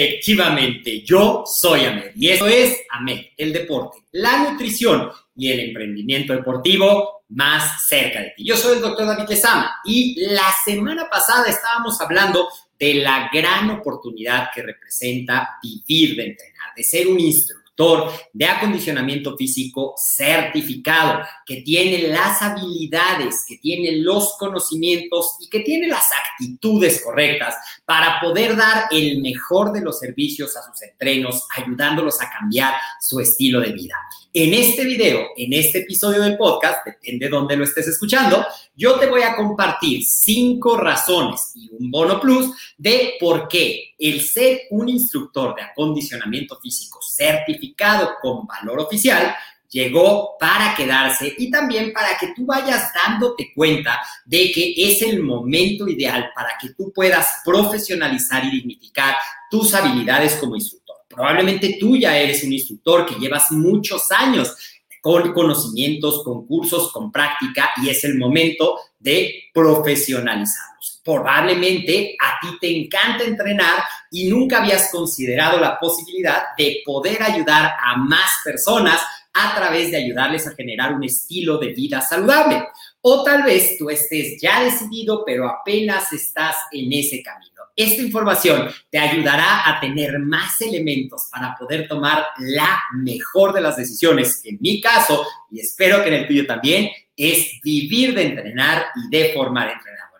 Efectivamente, yo soy Ahmed y esto es Ahmed, el deporte, la nutrición y el emprendimiento deportivo más cerca de ti. Yo soy el doctor David Lezama y la semana pasada estábamos hablando de la gran oportunidad que representa vivir de entrenar, de ser un de acondicionamiento físico certificado, que tiene las habilidades, que tiene los conocimientos y que tiene las actitudes correctas para poder dar el mejor de los servicios a sus entrenos, ayudándolos a cambiar su estilo de vida. En este video, en este episodio del podcast, depende de dónde lo estés escuchando, yo te voy a compartir cinco razones y un bono plus de por qué el ser un instructor de acondicionamiento físico certificado con valor oficial llegó para quedarse y también para que tú vayas dándote cuenta de que es el momento ideal para que tú puedas profesionalizar y dignificar tus habilidades como instructor. Probablemente tú ya eres un instructor que llevas muchos años con conocimientos, con cursos, con práctica y es el momento de profesionalizarnos. Probablemente a ti te encanta entrenar y nunca habías considerado la posibilidad de poder ayudar a más personas a través de ayudarles a generar un estilo de vida saludable. O tal vez tú estés ya decidido, pero apenas estás en ese camino. Esta información te ayudará a tener más elementos para poder tomar la mejor de las decisiones, en mi caso, y espero que en el tuyo también, es vivir de entrenar y de formar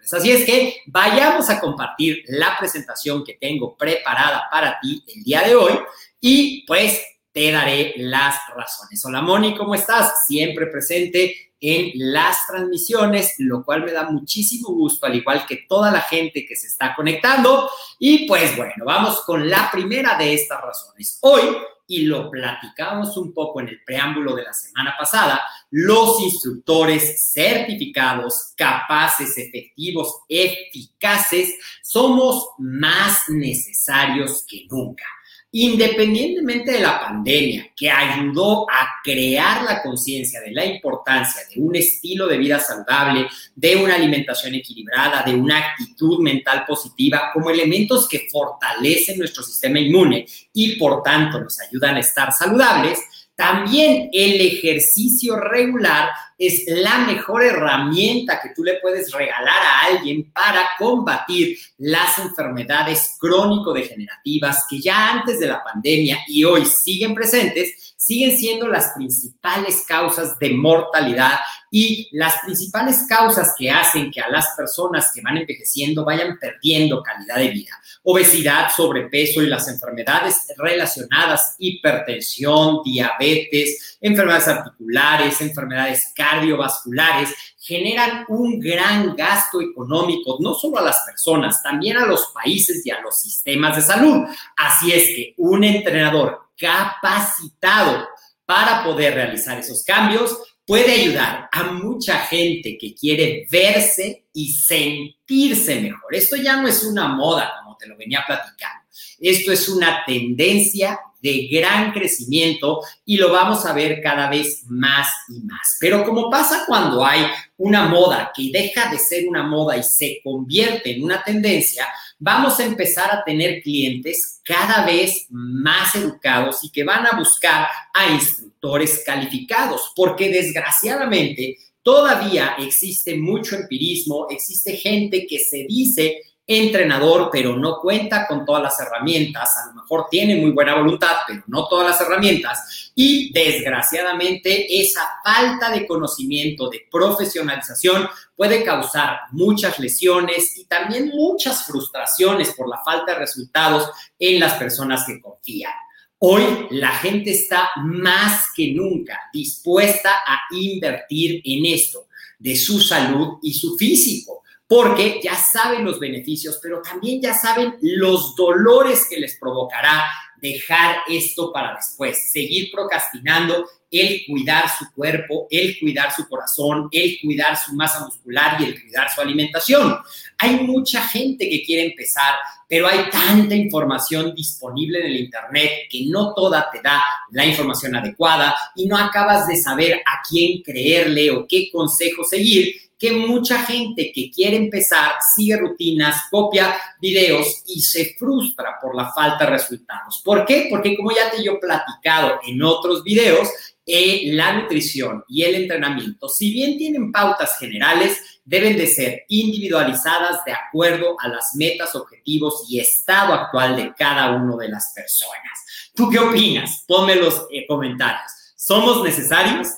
entrenadores. Así es que vayamos a compartir la presentación que tengo preparada para ti el día de hoy y pues te daré las razones. Hola Moni, ¿cómo estás? Siempre presente en las transmisiones, lo cual me da muchísimo gusto, al igual que toda la gente que se está conectando. Y pues bueno, vamos con la primera de estas razones. Hoy, y lo platicamos un poco en el preámbulo de la semana pasada, los instructores certificados, capaces, efectivos, eficaces, somos más necesarios que nunca. Independientemente de la pandemia, que ayudó a crear la conciencia de la importancia de un estilo de vida saludable, de una alimentación equilibrada, de una actitud mental positiva, como elementos que fortalecen nuestro sistema inmune y por tanto nos ayudan a estar saludables, también el ejercicio regular es la mejor herramienta que tú le puedes regalar a alguien para combatir las enfermedades crónico-degenerativas que ya antes de la pandemia y hoy siguen presentes, siguen siendo las principales causas de mortalidad y las principales causas que hacen que a las personas que van envejeciendo vayan perdiendo calidad de vida. Obesidad, sobrepeso y las enfermedades relacionadas, hipertensión, diabetes, enfermedades articulares, enfermedades cardiovasculares, generan un gran gasto económico, no solo a las personas, también a los países y a los sistemas de salud. Así es que un entrenador capacitado para poder realizar esos cambios puede ayudar a mucha gente que quiere verse y sentirse mejor. Esto ya no es una moda, como te lo venía platicando. Esto es una tendencia de gran crecimiento y lo vamos a ver cada vez más y más. Pero como pasa cuando hay una moda que deja de ser una moda y se convierte en una tendencia, vamos a empezar a tener clientes cada vez más educados y que van a buscar a instructores calificados, porque desgraciadamente todavía existe mucho empirismo, existe gente que se dice entrenador, pero no cuenta con todas las herramientas, a lo mejor tiene muy buena voluntad, pero no todas las herramientas, y desgraciadamente esa falta de conocimiento, de profesionalización, puede causar muchas lesiones y también muchas frustraciones por la falta de resultados en las personas que confían. Hoy la gente está más que nunca dispuesta a invertir en esto, de su salud y su físico porque ya saben los beneficios, pero también ya saben los dolores que les provocará dejar esto para después, seguir procrastinando el cuidar su cuerpo, el cuidar su corazón, el cuidar su masa muscular y el cuidar su alimentación. Hay mucha gente que quiere empezar, pero hay tanta información disponible en el Internet que no toda te da la información adecuada y no acabas de saber a quién creerle o qué consejo seguir que mucha gente que quiere empezar sigue rutinas, copia videos y se frustra por la falta de resultados. ¿Por qué? Porque como ya te he yo platicado en otros videos, eh, la nutrición y el entrenamiento, si bien tienen pautas generales, deben de ser individualizadas de acuerdo a las metas, objetivos y estado actual de cada una de las personas. ¿Tú qué opinas? Ponme los eh, comentarios. ¿Somos necesarios?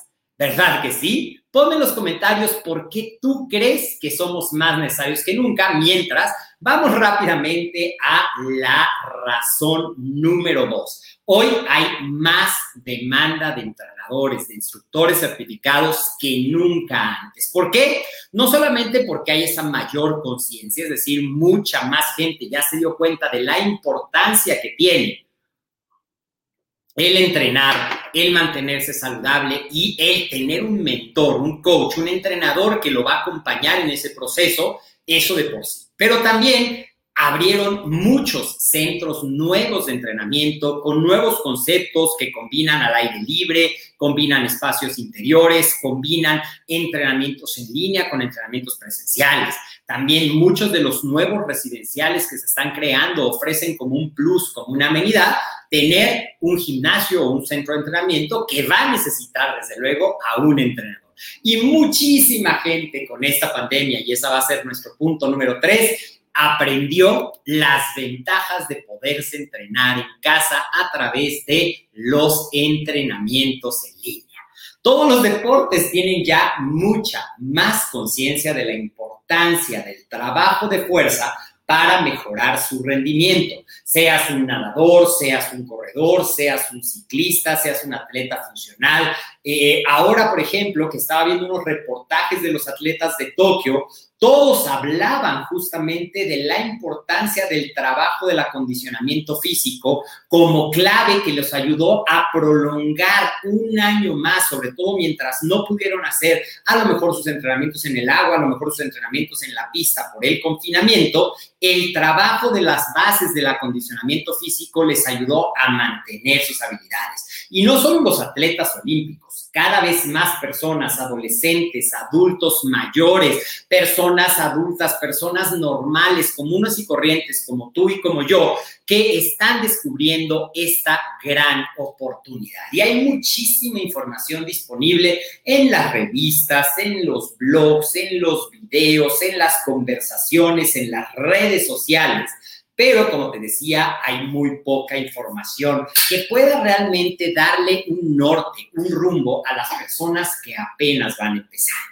¿Verdad que sí? Ponme en los comentarios por qué tú crees que somos más necesarios que nunca, mientras vamos rápidamente a la razón número dos. Hoy hay más demanda de entrenadores, de instructores certificados que nunca antes. ¿Por qué? No solamente porque hay esa mayor conciencia, es decir, mucha más gente ya se dio cuenta de la importancia que tiene el entrenar, el mantenerse saludable y el tener un mentor, un coach, un entrenador que lo va a acompañar en ese proceso, eso de por sí. Pero también abrieron muchos centros nuevos de entrenamiento con nuevos conceptos que combinan al aire libre, combinan espacios interiores, combinan entrenamientos en línea con entrenamientos presenciales. También muchos de los nuevos residenciales que se están creando ofrecen como un plus, como una amenidad, tener un gimnasio o un centro de entrenamiento que va a necesitar, desde luego, a un entrenador. Y muchísima gente con esta pandemia, y esa va a ser nuestro punto número tres, aprendió las ventajas de poderse entrenar en casa a través de los entrenamientos en línea. Todos los deportes tienen ya mucha más conciencia de la importancia del trabajo de fuerza para mejorar su rendimiento. Seas un nadador, seas un corredor, seas un ciclista, seas un atleta funcional. Eh, ahora, por ejemplo, que estaba viendo unos reportajes de los atletas de Tokio, todos hablaban justamente de la importancia del trabajo del acondicionamiento físico como clave que los ayudó a prolongar un año más, sobre todo mientras no pudieron hacer a lo mejor sus entrenamientos en el agua, a lo mejor sus entrenamientos en la pista por el confinamiento, el trabajo de las bases del acondicionamiento físico les ayudó a mantener sus habilidades. Y no solo los atletas olímpicos cada vez más personas, adolescentes, adultos mayores, personas adultas, personas normales, comunes y corrientes como tú y como yo, que están descubriendo esta gran oportunidad. Y hay muchísima información disponible en las revistas, en los blogs, en los videos, en las conversaciones, en las redes sociales pero como te decía, hay muy poca información que pueda realmente darle un norte, un rumbo a las personas que apenas van empezando.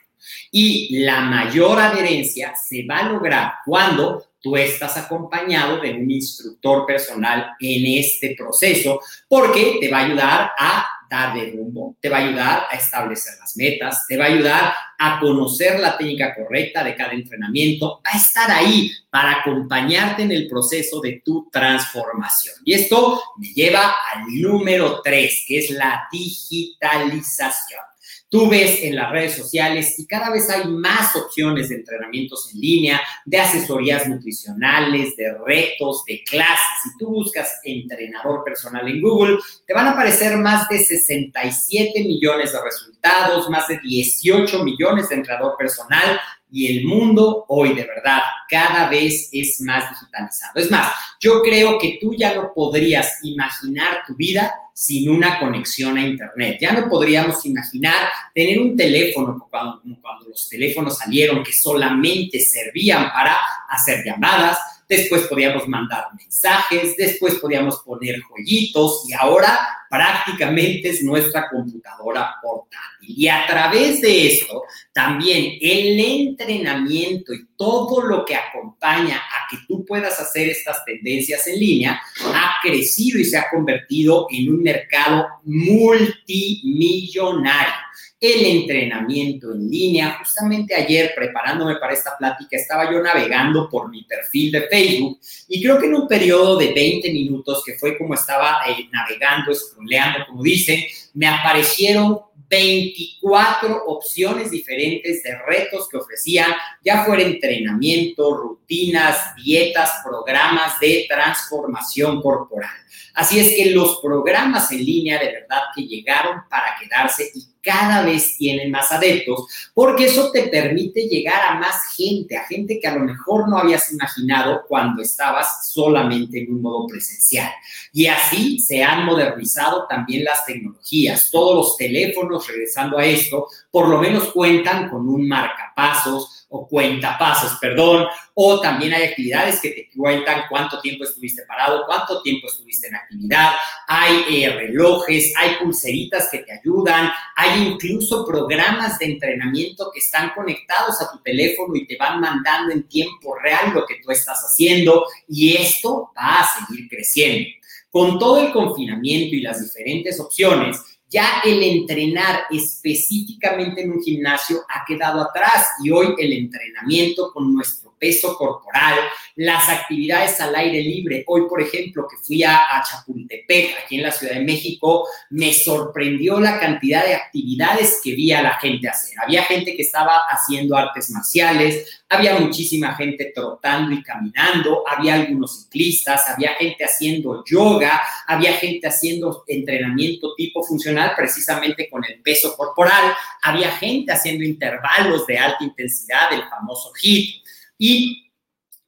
Y la mayor adherencia se va a lograr cuando tú estás acompañado de un instructor personal en este proceso, porque te va a ayudar a darle rumbo, te va a ayudar a establecer las metas, te va a ayudar a conocer la técnica correcta de cada entrenamiento, va a estar ahí para acompañarte en el proceso de tu transformación. Y esto me lleva al número tres, que es la digitalización. Tú ves en las redes sociales y cada vez hay más opciones de entrenamientos en línea, de asesorías nutricionales, de retos, de clases. Si tú buscas entrenador personal en Google, te van a aparecer más de 67 millones de resultados, más de 18 millones de entrenador personal, y el mundo hoy de verdad cada vez es más digitalizado. Es más, yo creo que tú ya no podrías imaginar tu vida sin una conexión a Internet. Ya no podríamos imaginar tener un teléfono cuando, cuando los teléfonos salieron que solamente servían para hacer llamadas, después podíamos mandar mensajes, después podíamos poner jueguitos y ahora prácticamente es nuestra computadora portátil. Y a través de esto, también el entrenamiento y todo lo que acompaña a que tú puedas hacer estas tendencias en línea ha crecido y se ha convertido en un mercado multimillonario el entrenamiento en línea. Justamente ayer, preparándome para esta plática, estaba yo navegando por mi perfil de Facebook y creo que en un periodo de 20 minutos, que fue como estaba eh, navegando, scrolleando, como dicen, me aparecieron 24 opciones diferentes de retos que ofrecían, ya fuera entrenamiento, rutinas, dietas, programas de transformación corporal. Así es que los programas en línea de verdad que llegaron para quedarse y cada vez tienen más adeptos, porque eso te permite llegar a más gente, a gente que a lo mejor no habías imaginado cuando estabas solamente en un modo presencial. Y así se han modernizado también las tecnologías. Todos los teléfonos, regresando a esto, por lo menos cuentan con un marcapasos, o cuenta pasos, perdón, o también hay actividades que te cuentan cuánto tiempo estuviste parado, cuánto tiempo estuviste en actividad, hay eh, relojes, hay pulseritas que te ayudan, hay incluso programas de entrenamiento que están conectados a tu teléfono y te van mandando en tiempo real lo que tú estás haciendo y esto va a seguir creciendo. Con todo el confinamiento y las diferentes opciones, ya el entrenar específicamente en un gimnasio ha quedado atrás y hoy el entrenamiento con nuestro peso corporal, las actividades al aire libre. Hoy, por ejemplo, que fui a, Chapultepec, aquí en la Ciudad de México, me sorprendió la cantidad de actividades que vi a la gente hacer. Había gente que estaba haciendo artes marciales, había muchísima gente trotando y caminando, había algunos ciclistas, había gente haciendo yoga, había gente haciendo entrenamiento tipo funcional precisamente con el peso corporal, había gente haciendo intervalos de alta intensidad, el famoso HIIT. Y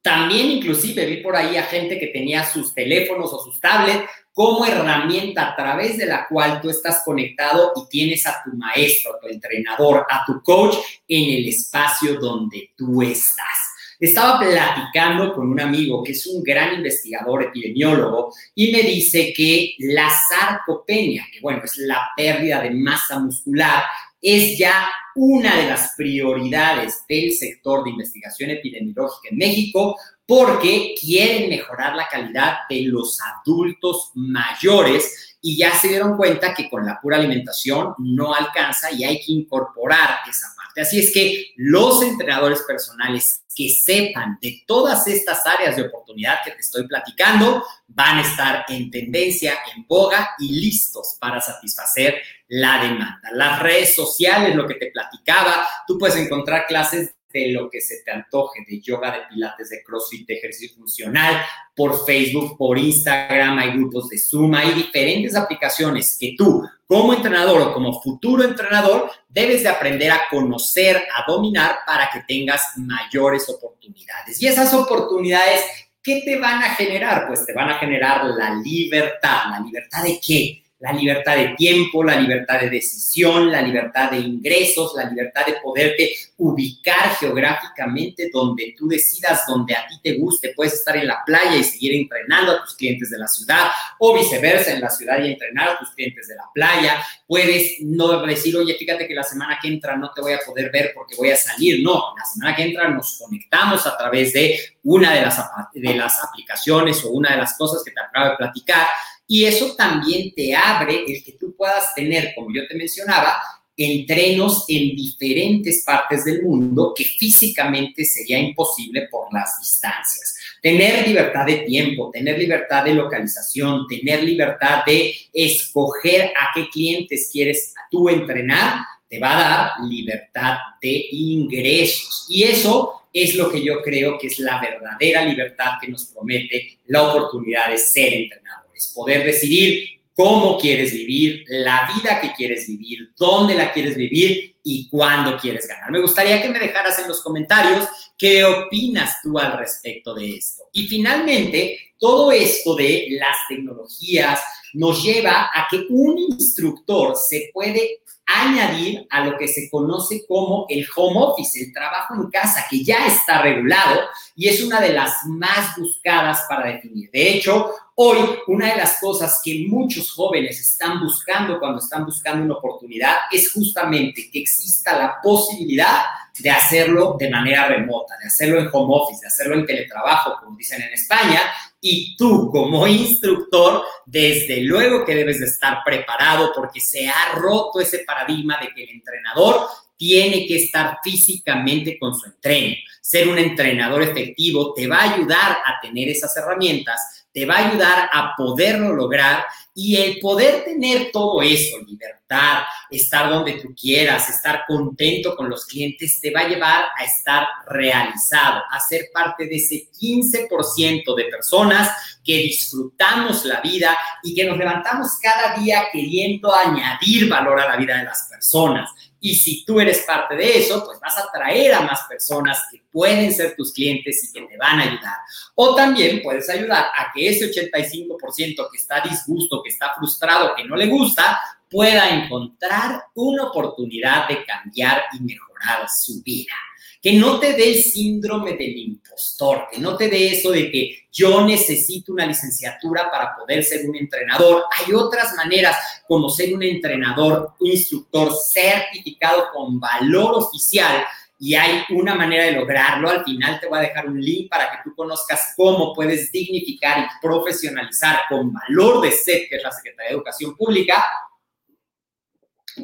también inclusive vi por ahí a gente que tenía sus teléfonos o sus tablets como herramienta a través de la cual tú estás conectado y tienes a tu maestro, a tu entrenador, a tu coach en el espacio donde tú estás. Estaba platicando con un amigo que es un gran investigador epidemiólogo y me dice que la sarcopenia, que bueno, es la pérdida de masa muscular, es ya una de las prioridades del sector de investigación epidemiológica en México porque quieren mejorar la calidad de los adultos mayores y ya se dieron cuenta que con la pura alimentación no alcanza y hay que incorporar esa parte. Así es que los entrenadores personales que sepan de todas estas áreas de oportunidad que te estoy platicando van a estar en tendencia, en boga y listos para satisfacer la demanda. Las redes sociales, lo que te platicaba, tú puedes encontrar clases de lo que se te antoje, de yoga, de pilates, de crossfit, de ejercicio funcional, por Facebook, por Instagram, hay grupos de Zoom, hay diferentes aplicaciones que tú, como entrenador o como futuro entrenador, debes de aprender a conocer, a dominar para que tengas mayores oportunidades. Y esas oportunidades, ¿qué te van a generar? Pues te van a generar la libertad. ¿La libertad de qué? La libertad de tiempo, la libertad de decisión, la libertad de ingresos, la libertad de poderte ubicar geográficamente donde tú decidas, donde a ti te guste. Puedes estar en la playa y seguir entrenando a tus clientes de la ciudad o viceversa, en la ciudad y entrenar a tus clientes de la playa. Puedes no decir, oye, fíjate que la semana que entra no te voy a poder ver porque voy a salir. No, la semana que entra nos conectamos a través de una de las, de las aplicaciones o una de las cosas que te acabo de platicar y eso también te abre el que tú puedas tener, como yo te mencionaba, entrenos en diferentes partes del mundo que físicamente sería imposible por las distancias. Tener libertad de tiempo, tener libertad de localización, tener libertad de escoger a qué clientes quieres tú entrenar, te va a dar libertad de ingresos. Y eso es lo que yo creo que es la verdadera libertad que nos promete la oportunidad de ser entrenador poder decidir cómo quieres vivir, la vida que quieres vivir, dónde la quieres vivir y cuándo quieres ganar. Me gustaría que me dejaras en los comentarios qué opinas tú al respecto de esto. Y finalmente, todo esto de las tecnologías nos lleva a que un instructor se puede añadir a lo que se conoce como el home office, el trabajo en casa, que ya está regulado y es una de las más buscadas para definir. De hecho, hoy una de las cosas que muchos jóvenes están buscando cuando están buscando una oportunidad es justamente que exista la posibilidad de hacerlo de manera remota, de hacerlo en home office, de hacerlo en teletrabajo, como dicen en España, y tú como instructor, desde luego que debes de estar preparado porque se ha roto ese paradigma de que el entrenador tiene que estar físicamente con su entreno. Ser un entrenador efectivo te va a ayudar a tener esas herramientas te va a ayudar a poderlo lograr y el poder tener todo eso, libertad, estar donde tú quieras, estar contento con los clientes, te va a llevar a estar realizado, a ser parte de ese 15% de personas que disfrutamos la vida y que nos levantamos cada día queriendo añadir valor a la vida de las personas. Y si tú eres parte de eso, pues vas a atraer a más personas que pueden ser tus clientes y que te van a ayudar. O también puedes ayudar a que ese 85% que está disgusto, que está frustrado, que no le gusta, pueda encontrar una oportunidad de cambiar y mejorar su vida que no te dé el síndrome del impostor, que no te dé eso de que yo necesito una licenciatura para poder ser un entrenador. Hay otras maneras como ser un entrenador, un instructor certificado con valor oficial y hay una manera de lograrlo. Al final te voy a dejar un link para que tú conozcas cómo puedes dignificar y profesionalizar con valor de SED, que es la Secretaría de Educación Pública,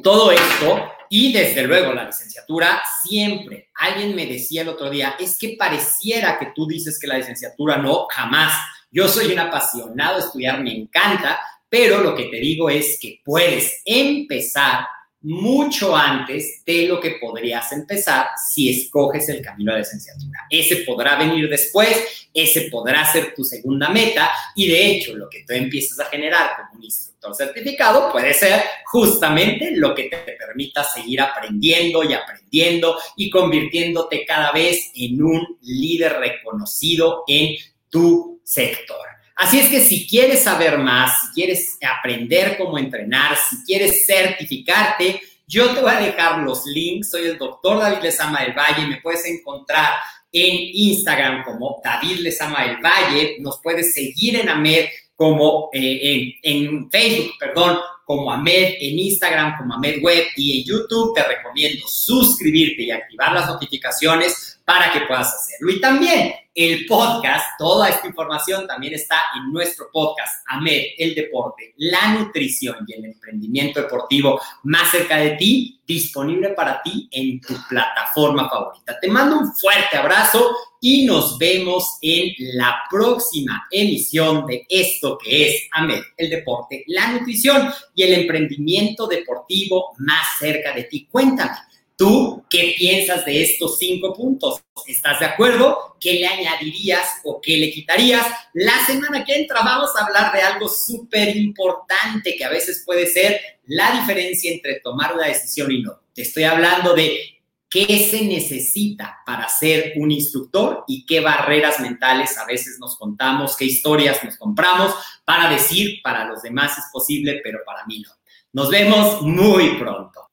todo esto y desde luego la licenciatura, siempre. Alguien me decía el otro día, es que pareciera que tú dices que la licenciatura no, jamás. Yo soy un apasionado estudiar, me encanta, pero lo que te digo es que puedes empezar mucho antes de lo que podrías empezar si escoges el camino de licenciatura. Ese podrá venir después, ese podrá ser tu segunda meta y de hecho lo que tú empiezas a generar como un instructor certificado puede ser justamente lo que te permita seguir aprendiendo y aprendiendo y convirtiéndote cada vez en un líder reconocido en tu sector. Así es que si quieres saber más, si quieres aprender cómo entrenar, si quieres certificarte, yo te voy a dejar los links. Soy el doctor David Lezama del Valle. Me puedes encontrar en Instagram como David Lezama del Valle. Nos puedes seguir en AMED como eh, en, en Facebook, perdón, como AMED, en Instagram como AMED Web y en YouTube te recomiendo suscribirte y activar las notificaciones para que puedas hacerlo. Y también el podcast, toda esta información también está en nuestro podcast, AMED, el deporte, la nutrición y el emprendimiento deportivo más cerca de ti, disponible para ti en tu plataforma favorita. Te mando un fuerte abrazo y nos vemos en la próxima emisión de esto que es AMED, el deporte, la nutrición y el emprendimiento deportivo más cerca de ti. Cuéntame. ¿Tú qué piensas de estos cinco puntos? ¿Estás de acuerdo? ¿Qué le añadirías o qué le quitarías? La semana que entra vamos a hablar de algo súper importante que a veces puede ser la diferencia entre tomar una decisión y no. Te estoy hablando de qué se necesita para ser un instructor y qué barreras mentales a veces nos contamos, qué historias nos compramos para decir para los demás es posible, pero para mí no. Nos vemos muy pronto.